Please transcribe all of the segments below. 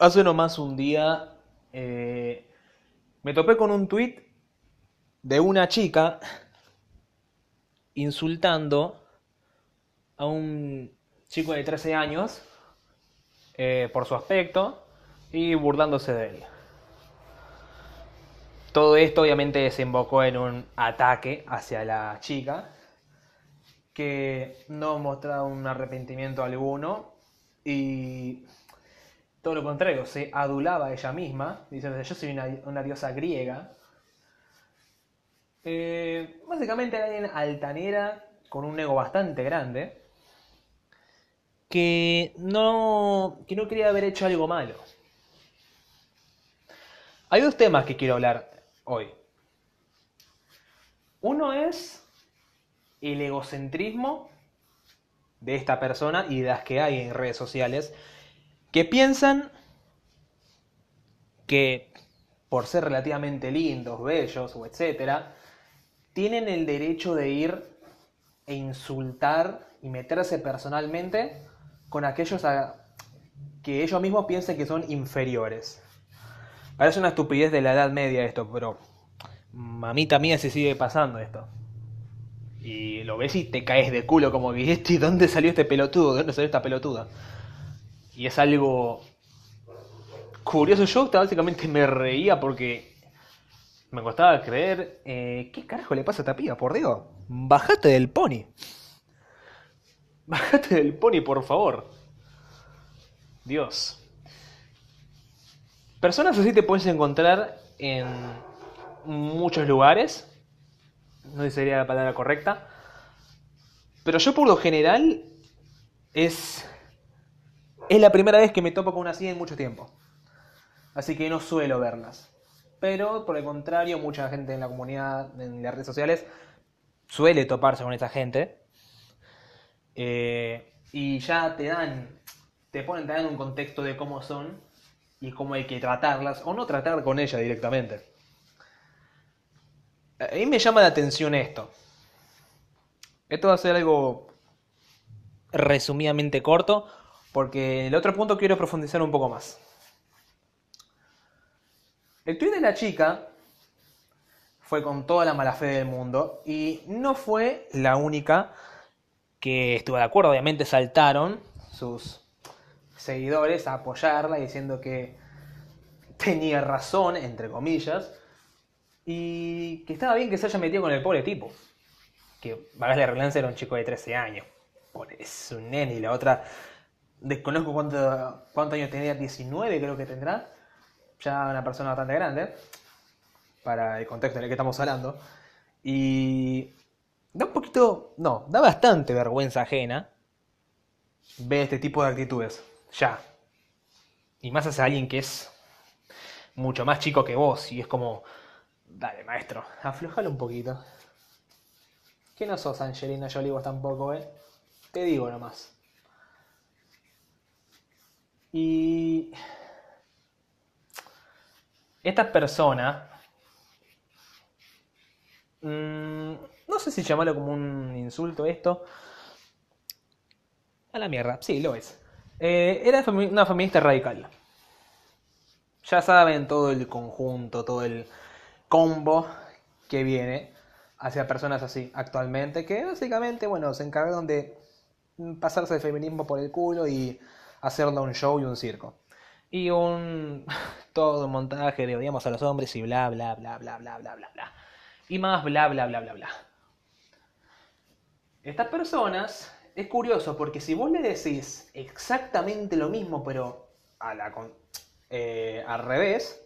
Hace nomás un día eh, me topé con un tweet de una chica insultando a un chico de 13 años eh, por su aspecto y burlándose de él. Todo esto obviamente desembocó en un ataque hacia la chica que no mostraba un arrepentimiento alguno y todo lo contrario, se adulaba a ella misma, diciendo yo soy una, diosa griega. Eh, básicamente alguien altanera con un ego bastante grande que no, que no quería haber hecho algo malo. Hay dos temas que quiero hablar hoy. Uno es el egocentrismo de esta persona y de las que hay en redes sociales que piensan que por ser relativamente lindos, bellos o etcétera, tienen el derecho de ir e insultar y meterse personalmente con aquellos que ellos mismos piensen que son inferiores. Parece una estupidez de la Edad Media esto, pero mamita mía se sigue pasando esto. Y lo ves y te caes de culo como que, ¿y dónde salió este pelotudo? ¿De dónde salió esta pelotuda? Y es algo curioso. Yo básicamente me reía porque me costaba creer. Eh, ¿Qué carajo le pasa a esta piba? Por Dios. Bajate del pony. Bajate del pony, por favor. Dios. Personas así te puedes encontrar en muchos lugares. No sé si sería la palabra correcta. Pero yo por lo general es es la primera vez que me topo con una así en mucho tiempo. Así que no suelo verlas. Pero por el contrario, mucha gente en la comunidad, en las redes sociales, suele toparse con esa gente. Eh, y ya te dan, te ponen, te dan un contexto de cómo son y cómo hay que tratarlas o no tratar con ella directamente. A mí me llama la atención esto. Esto va a ser algo resumidamente corto, porque el otro punto quiero profundizar un poco más. El tweet de la chica fue con toda la mala fe del mundo y no fue la única que estuvo de acuerdo. Obviamente saltaron sus seguidores a apoyarla diciendo que tenía razón, entre comillas, y que estaba bien que se haya metido con el pobre tipo. Que, vagas la redundancia, era un chico de 13 años. Es un nene y la otra desconozco cuánto, cuántos años tenía, 19 creo que tendrá, ya una persona bastante grande, para el contexto en el que estamos hablando, y da un poquito, no, da bastante vergüenza ajena ver este tipo de actitudes, ya. Y más hacia alguien que es mucho más chico que vos, y es como, dale maestro, aflojalo un poquito. Que no sos Angelina Jolie vos tampoco, eh. Te digo nomás. Y esta persona, mm, no sé si llamarlo como un insulto esto, a la mierda, sí, lo es. Eh, era una feminista radical. Ya saben todo el conjunto, todo el combo que viene hacia personas así actualmente, que básicamente, bueno, se encargaron de pasarse el feminismo por el culo y hacerla un show y un circo. Y un. todo un montaje de odiamos a los hombres y bla, bla, bla, bla, bla, bla, bla, bla. Y más bla, bla, bla, bla, bla. Estas personas. Es curioso porque si vos le decís exactamente lo mismo, pero a la, eh, al revés,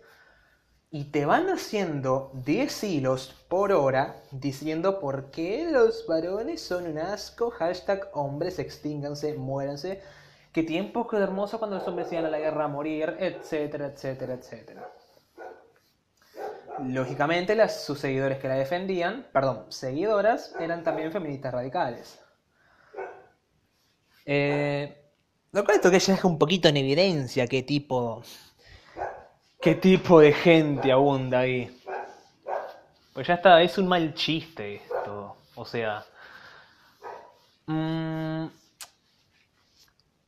y te van haciendo 10 hilos por hora diciendo por qué los varones son un asco, hashtag hombres extínganse, muéranse, qué tiempos, qué hermoso cuando los hombres iban a la guerra a morir, etcétera, etcétera, etcétera. Lógicamente, las, sus seguidores que la defendían, perdón, seguidoras, eran también feministas radicales. Eh, lo cual esto que ya deja un poquito en evidencia qué tipo, qué tipo de gente abunda ahí. Pues ya está, es un mal chiste esto. O sea, mmm,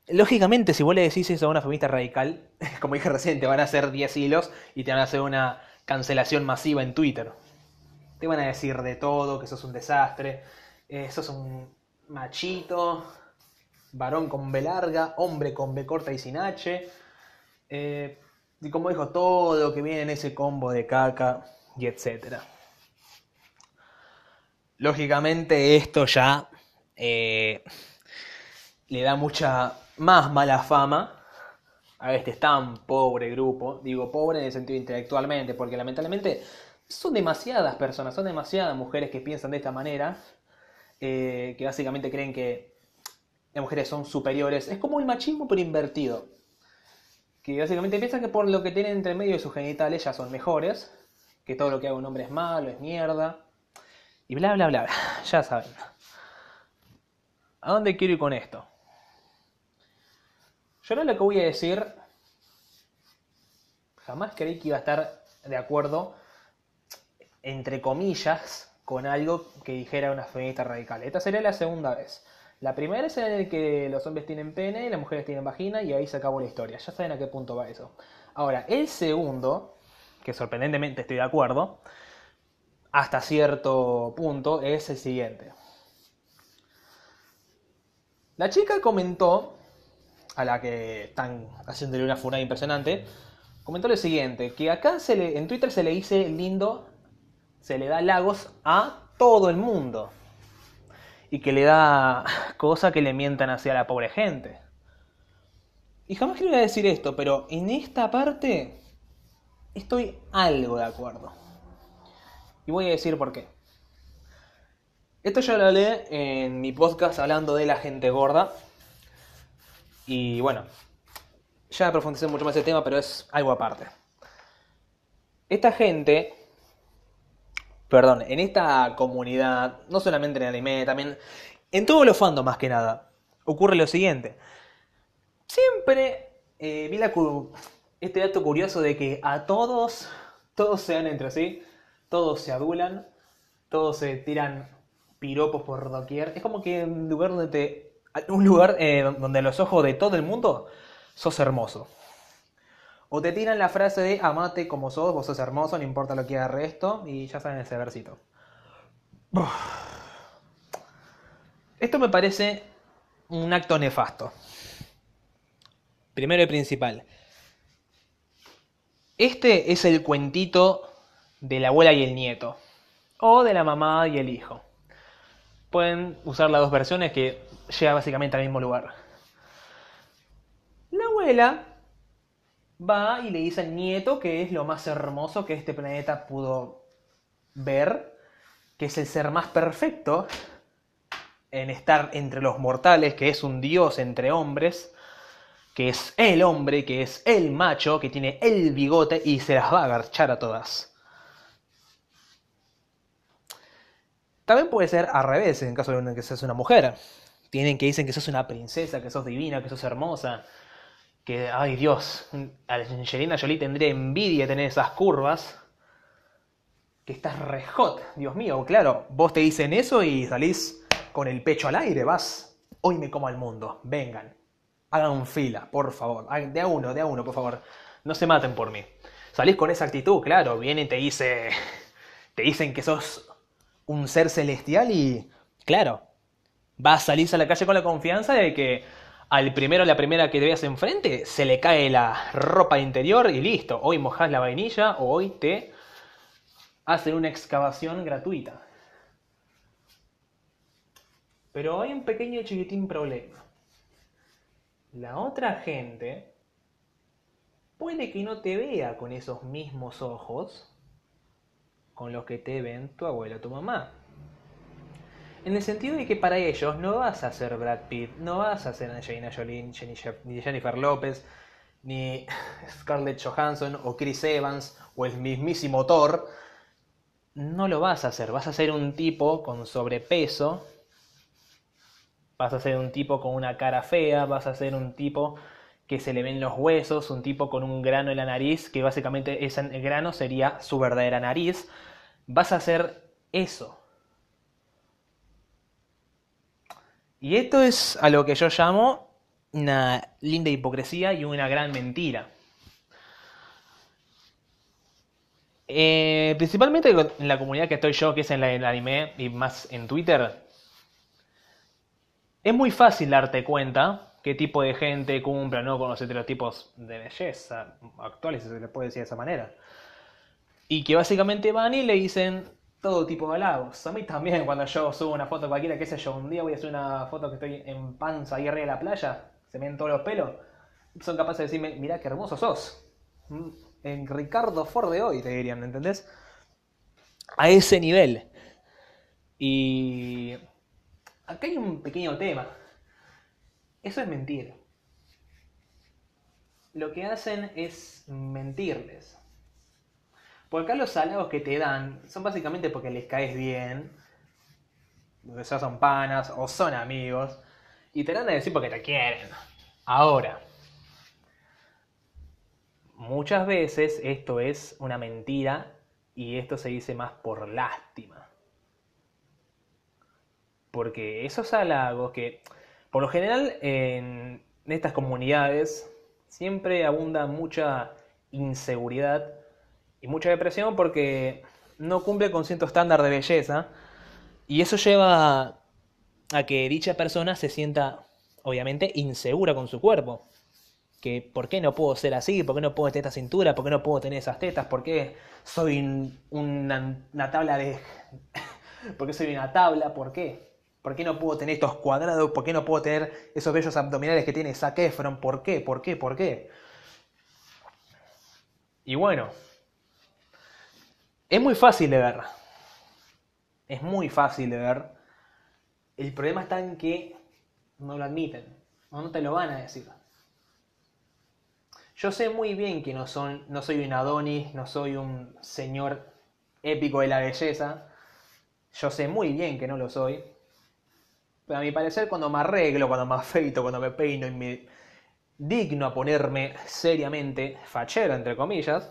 Lógicamente, si vos le decís eso a una feminista radical, como dije recién, te van a hacer 10 hilos y te van a hacer una cancelación masiva en Twitter. Te van a decir de todo, que sos un desastre, eh, sos un machito, varón con B larga, hombre con B corta y sin H. Eh, y como dijo, todo que viene en ese combo de caca y etcétera. Lógicamente esto ya eh, le da mucha más mala fama a este tan pobre grupo. Digo pobre en el sentido intelectualmente, porque lamentablemente son demasiadas personas, son demasiadas mujeres que piensan de esta manera, eh, que básicamente creen que las mujeres son superiores. Es como el machismo pero invertido. Que básicamente piensan que por lo que tienen entre medio de sus genitales ya son mejores, que todo lo que haga un hombre es malo, es mierda, y bla bla bla. Ya saben. ¿A dónde quiero ir con esto? Yo ahora lo que voy a decir, jamás creí que iba a estar de acuerdo, entre comillas, con algo que dijera una feminista radical. Esta sería la segunda vez. La primera es en el que los hombres tienen pene y las mujeres tienen vagina y ahí se acabó la historia. Ya saben a qué punto va eso. Ahora, el segundo, que sorprendentemente estoy de acuerdo, hasta cierto punto, es el siguiente. La chica comentó a la que están haciéndole una funada impresionante, comentó lo siguiente, que acá en Twitter se le dice lindo, se le da lagos a todo el mundo. Y que le da cosa que le mientan hacia la pobre gente. Y jamás quería decir esto, pero en esta parte estoy algo de acuerdo. Y voy a decir por qué. Esto ya lo hablé en mi podcast hablando de la gente gorda, y bueno, ya profundicé mucho más el tema, pero es algo aparte. Esta gente, perdón, en esta comunidad, no solamente en anime, también en todos los fandoms más que nada, ocurre lo siguiente. Siempre eh, vi la, este dato curioso de que a todos, todos se dan entre sí, todos se adulan, todos se tiran piropos por doquier. Es como que en lugar donde te un lugar eh, donde los ojos de todo el mundo sos hermoso. O te tiran la frase de amate como sos, vos sos hermoso, no importa lo que haga resto, y ya saben ese versito. Esto me parece un acto nefasto. Primero y principal. Este es el cuentito de la abuela y el nieto. O de la mamá y el hijo. Pueden usar las dos versiones que llega básicamente al mismo lugar. La abuela va y le dice al nieto que es lo más hermoso que este planeta pudo ver, que es el ser más perfecto en estar entre los mortales, que es un dios entre hombres, que es el hombre, que es el macho, que tiene el bigote y se las va a agarchar a todas. También puede ser al revés, en caso de que seas una mujer. Tienen que dicen que sos una princesa, que sos divina, que sos hermosa. Que, ay Dios, Angelina Jolie tendría envidia de tener esas curvas. Que estás re hot, Dios mío, claro. Vos te dicen eso y salís con el pecho al aire, vas. Hoy me como al mundo, vengan. Hagan fila, por favor. De a uno, de a uno, por favor. No se maten por mí. Salís con esa actitud, claro. Viene y te dice. Te dicen que sos un ser celestial y, claro, vas a salir a la calle con la confianza de que al primero la primera que te veas enfrente se le cae la ropa interior y listo. Hoy mojas la vainilla o hoy te hacen una excavación gratuita. Pero hay un pequeño chiquitín problema. La otra gente puede que no te vea con esos mismos ojos con los que te ven tu abuelo o tu mamá. En el sentido de que para ellos no vas a ser Brad Pitt, no vas a ser Angelina Jolie, ni Jennifer López, ni Scarlett Johansson o Chris Evans o el mismísimo Thor. No lo vas a hacer, vas a ser un tipo con sobrepeso, vas a ser un tipo con una cara fea, vas a ser un tipo que se le ven los huesos, un tipo con un grano en la nariz, que básicamente ese grano sería su verdadera nariz. Vas a hacer eso. Y esto es a lo que yo llamo una linda hipocresía y una gran mentira. Eh, principalmente en la comunidad que estoy yo, que es en la del anime y más en Twitter, es muy fácil darte cuenta qué tipo de gente cumple o no con los estereotipos de belleza actuales, si se le puede decir de esa manera. Y que básicamente van y le dicen todo tipo de halagos. A mí también, cuando yo subo una foto cualquiera, qué sé yo, un día voy a hacer una foto que estoy en panza ahí arriba de la playa, se me ven todos los pelos, son capaces de decirme, mirá qué hermoso sos. Mm, en Ricardo Ford de hoy, te dirían, ¿entendés? A ese nivel. Y acá hay un pequeño tema. Eso es mentir. Lo que hacen es mentirles. Porque acá los halagos que te dan son básicamente porque les caes bien, porque ya son panas o son amigos, y te dan a decir porque te quieren. Ahora, muchas veces esto es una mentira y esto se dice más por lástima. Porque esos halagos que por lo general, en estas comunidades siempre abunda mucha inseguridad y mucha depresión porque no cumple con cierto estándar de belleza y eso lleva a que dicha persona se sienta obviamente insegura con su cuerpo. Que por qué no puedo ser así, por qué no puedo tener esta cintura, por qué no puedo tener esas tetas, por qué soy una, una tabla de... ¿Por qué soy una tabla? ¿Por qué? ¿Por qué no puedo tener estos cuadrados? ¿Por qué no puedo tener esos bellos abdominales que tiene Zac Efron? ¿Por qué? ¿Por qué? ¿Por qué? Y bueno, es muy fácil de ver. Es muy fácil de ver. El problema está en que no lo admiten. No te lo van a decir. Yo sé muy bien que no, son, no soy un Adonis, no soy un señor épico de la belleza. Yo sé muy bien que no lo soy. Pero a mi parecer, cuando me arreglo, cuando me afeito, cuando me peino y me digno a ponerme seriamente fachero, entre comillas,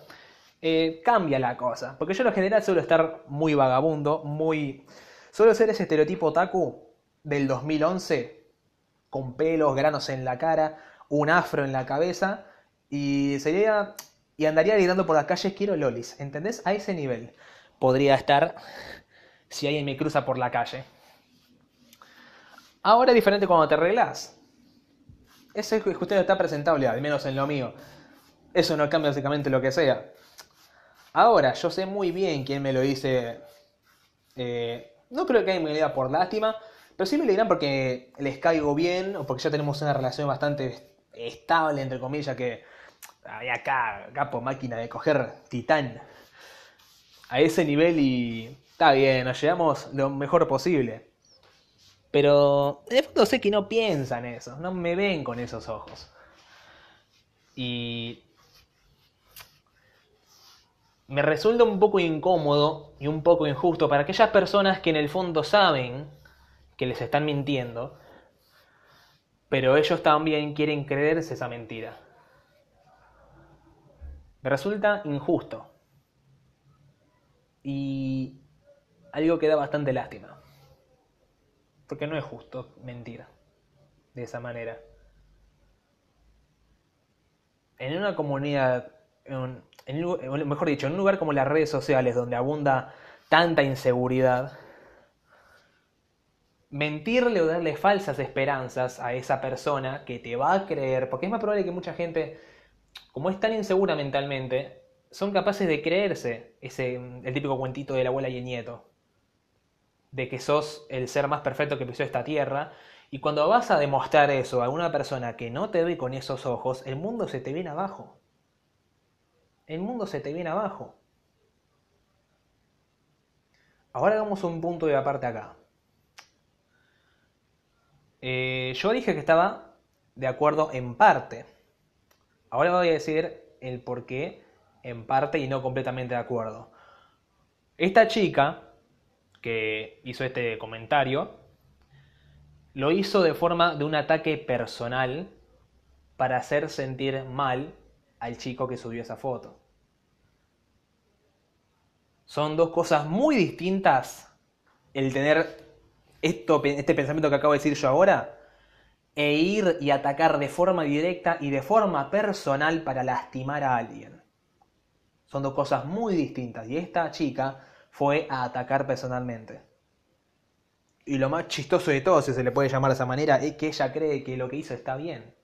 eh, cambia la cosa. Porque yo en general suelo estar muy vagabundo, muy... Suelo ser ese estereotipo otaku del 2011, con pelos, granos en la cara, un afro en la cabeza, y sería... Y andaría gritando por las calles, quiero lolis, ¿entendés? A ese nivel podría estar si alguien me cruza por la calle. Ahora es diferente cuando te arreglas. Ese es usted está presentable, al menos en lo mío. Eso no cambia básicamente lo que sea. Ahora, yo sé muy bien quién me lo dice. Eh, no creo que alguien me lo diga por lástima, pero sí me lo dirán porque les caigo bien o porque ya tenemos una relación bastante estable, entre comillas, que hay acá, capo, máquina de coger titán a ese nivel y está bien, nos llevamos lo mejor posible. Pero de fondo sé que no piensan eso, no me ven con esos ojos. Y me resulta un poco incómodo y un poco injusto para aquellas personas que en el fondo saben que les están mintiendo, pero ellos también quieren creerse esa mentira. Me resulta injusto. Y algo que da bastante lástima. Porque no es justo mentir de esa manera. En una comunidad, en, mejor dicho, en un lugar como las redes sociales donde abunda tanta inseguridad, mentirle o darle falsas esperanzas a esa persona que te va a creer, porque es más probable que mucha gente, como es tan insegura mentalmente, son capaces de creerse ese, el típico cuentito de la abuela y el nieto de que sos el ser más perfecto que pisó esta tierra. Y cuando vas a demostrar eso a una persona que no te ve con esos ojos, el mundo se te viene abajo. El mundo se te viene abajo. Ahora hagamos un punto de aparte acá. Eh, yo dije que estaba de acuerdo en parte. Ahora voy a decir el por qué en parte y no completamente de acuerdo. Esta chica que hizo este comentario, lo hizo de forma de un ataque personal para hacer sentir mal al chico que subió esa foto. Son dos cosas muy distintas el tener esto, este pensamiento que acabo de decir yo ahora e ir y atacar de forma directa y de forma personal para lastimar a alguien. Son dos cosas muy distintas y esta chica fue a atacar personalmente. Y lo más chistoso de todo, si se le puede llamar de esa manera, es que ella cree que lo que hizo está bien.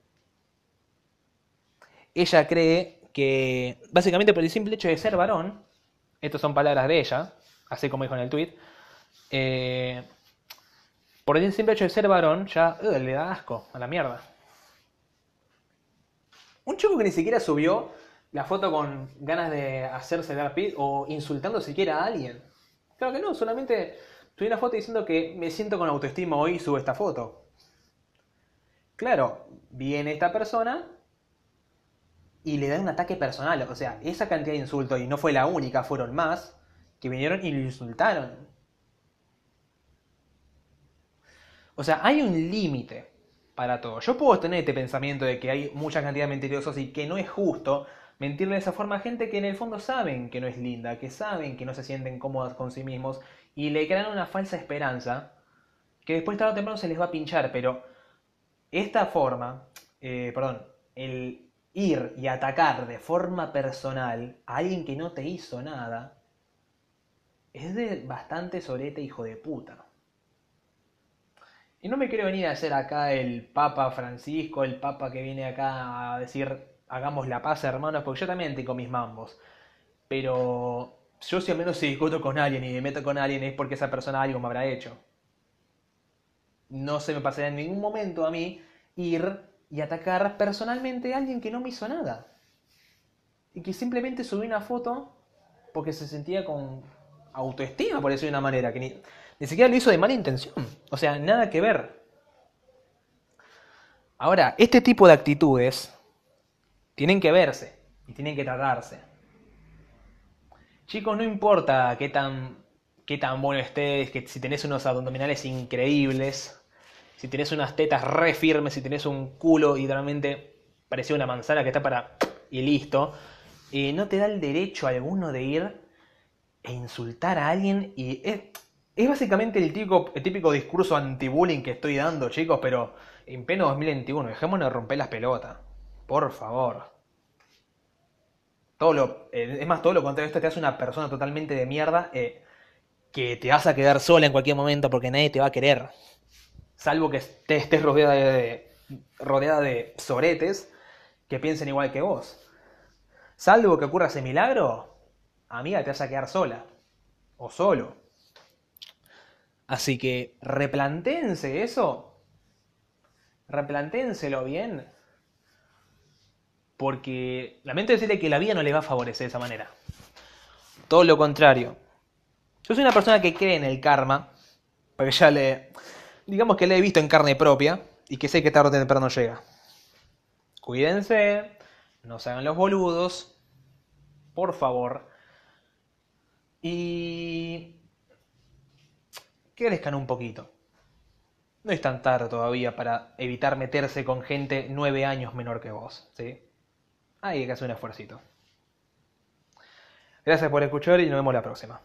Ella cree que, básicamente por el simple hecho de ser varón, estas son palabras de ella, así como dijo en el tweet, eh, por el simple hecho de ser varón, ya le da asco a la mierda. Un chico que ni siquiera subió la foto con ganas de hacerse dar pit o insultando siquiera a alguien. Claro que no, solamente subí una foto diciendo que me siento con autoestima hoy y subo esta foto. Claro, viene esta persona y le da un ataque personal. O sea, esa cantidad de insultos, y no fue la única, fueron más, que vinieron y lo insultaron. O sea, hay un límite para todo. Yo puedo tener este pensamiento de que hay mucha cantidad de mentirosos y que no es justo mentirle de esa forma a gente que en el fondo saben que no es linda, que saben que no se sienten cómodas con sí mismos y le crean una falsa esperanza que después tarde o temprano se les va a pinchar. Pero esta forma, eh, perdón, el ir y atacar de forma personal a alguien que no te hizo nada, es de bastante sorete hijo de puta. Y no me quiero venir a hacer acá el Papa Francisco, el Papa que viene acá a decir hagamos la paz hermanos, porque yo también tengo mis mambos. Pero yo si al menos si discuto con alguien y me meto con alguien es porque esa persona algo me habrá hecho. No se me pasará en ningún momento a mí ir y atacar personalmente a alguien que no me hizo nada. Y que simplemente subí una foto porque se sentía con autoestima, por decirlo de una manera, que ni, ni siquiera lo hizo de mala intención. O sea, nada que ver. Ahora, este tipo de actitudes tienen que verse y tienen que tratarse. Chicos, no importa qué tan, qué tan bueno estés, que si tenés unos abdominales increíbles, si tenés unas tetas re firmes, si tenés un culo y realmente parecía una manzana que está para... y listo. no te da el derecho alguno de ir e insultar a alguien y... Es básicamente el típico, el típico discurso anti-bullying que estoy dando, chicos, pero en pleno 2021, dejémonos de romper las pelotas. Por favor. Todo lo, eh, es más, todo lo contrario, esto te hace una persona totalmente de mierda eh, que te vas a quedar sola en cualquier momento porque nadie te va a querer. Salvo que estés rodeada de, rodeada de soretes que piensen igual que vos. Salvo que ocurra ese milagro, amiga, te vas a quedar sola. O solo. Así que replantéense eso. Replantéenselo bien. Porque lamento decirle que la vida no le va a favorecer de esa manera. Todo lo contrario. Yo soy una persona que cree en el karma. Porque ya le. Digamos que le he visto en carne propia. Y que sé que tarde o temprano llega. Cuídense. No se hagan los boludos. Por favor. Y crezcan un poquito. No es tan tarde todavía para evitar meterse con gente nueve años menor que vos, ¿sí? Hay que hacer un esfuerzo. Gracias por escuchar y nos vemos la próxima.